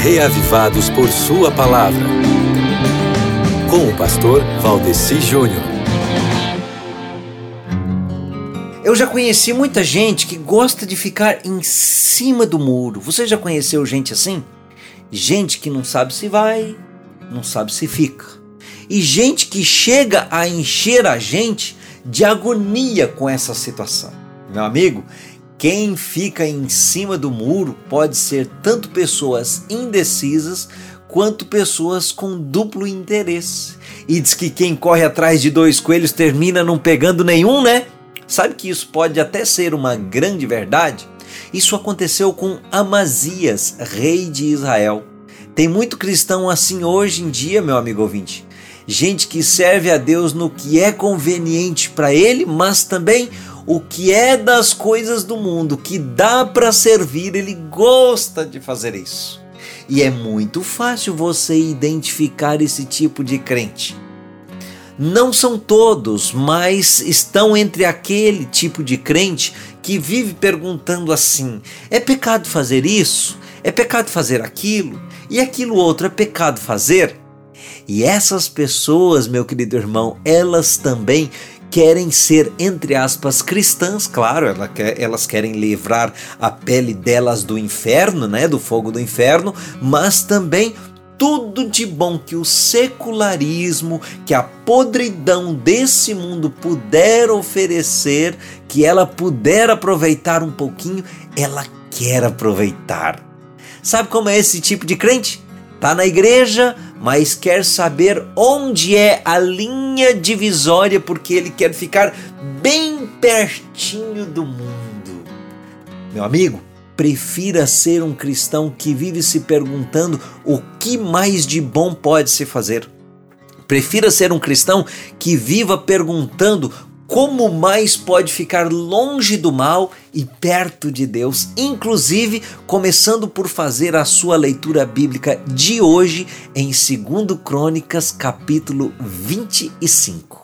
reavivados por Sua palavra. Com o pastor Valdeci Júnior. Eu já conheci muita gente que gosta de ficar em cima do muro. Você já conheceu gente assim? Gente que não sabe se vai, não sabe se fica. E gente que chega a encher a gente de agonia com essa situação. Meu amigo, quem fica em cima do muro pode ser tanto pessoas indecisas quanto pessoas com duplo interesse. E diz que quem corre atrás de dois coelhos termina não pegando nenhum, né? Sabe que isso pode até ser uma grande verdade? Isso aconteceu com Amazias, rei de Israel. Tem muito cristão assim hoje em dia, meu amigo ouvinte. Gente que serve a Deus no que é conveniente para ele, mas também o que é das coisas do mundo, que dá para servir, ele gosta de fazer isso. E é muito fácil você identificar esse tipo de crente. Não são todos, mas estão entre aquele tipo de crente que vive perguntando assim: é pecado fazer isso? É pecado fazer aquilo? E aquilo outro é pecado fazer? E essas pessoas, meu querido irmão, elas também querem ser, entre aspas, cristãs, claro, elas querem livrar a pele delas do inferno, né, do fogo do inferno, mas também tudo de bom que o secularismo, que a podridão desse mundo puder oferecer, que ela puder aproveitar um pouquinho, ela quer aproveitar. Sabe como é esse tipo de crente? Tá na igreja, mas quer saber onde é a linha divisória porque ele quer ficar bem pertinho do mundo. Meu amigo, prefira ser um cristão que vive se perguntando o que mais de bom pode se fazer. Prefira ser um cristão que viva perguntando como mais pode ficar longe do mal e perto de Deus, inclusive começando por fazer a sua leitura bíblica de hoje em 2 Crônicas, capítulo 25.